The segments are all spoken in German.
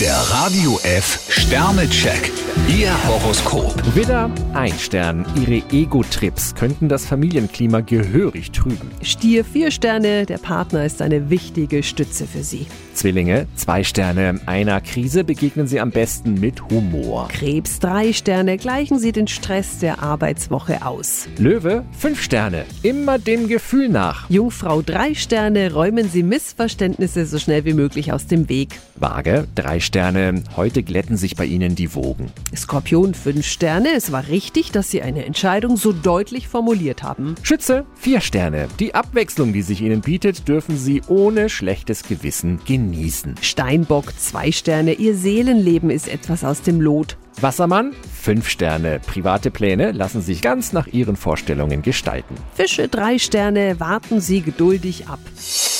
Der Radio F Sternecheck. Ihr Horoskop. Widder, ein Stern. Ihre Ego-Trips könnten das Familienklima gehörig trüben. Stier vier Sterne, der Partner ist eine wichtige Stütze für Sie. Zwillinge, zwei Sterne. Einer Krise begegnen Sie am besten mit Humor. Krebs drei Sterne, gleichen Sie den Stress der Arbeitswoche aus. Löwe, fünf Sterne. Immer dem Gefühl nach. Jungfrau drei Sterne, räumen Sie Missverständnisse so schnell wie möglich aus dem Weg. Waage, drei Sterne. Heute glätten sich bei Ihnen die Wogen. Skorpion fünf Sterne, es war richtig, dass Sie eine Entscheidung so deutlich formuliert haben. Schütze, vier Sterne. Die Abwechslung, die sich Ihnen bietet, dürfen Sie ohne schlechtes Gewissen genießen. Steinbock zwei Sterne, Ihr Seelenleben ist etwas aus dem Lot. Wassermann, fünf Sterne. Private Pläne lassen sich ganz nach Ihren Vorstellungen gestalten. Fische drei Sterne, warten Sie geduldig ab.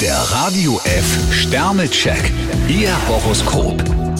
Der Radio F Sternecheck. Ihr Horoskop.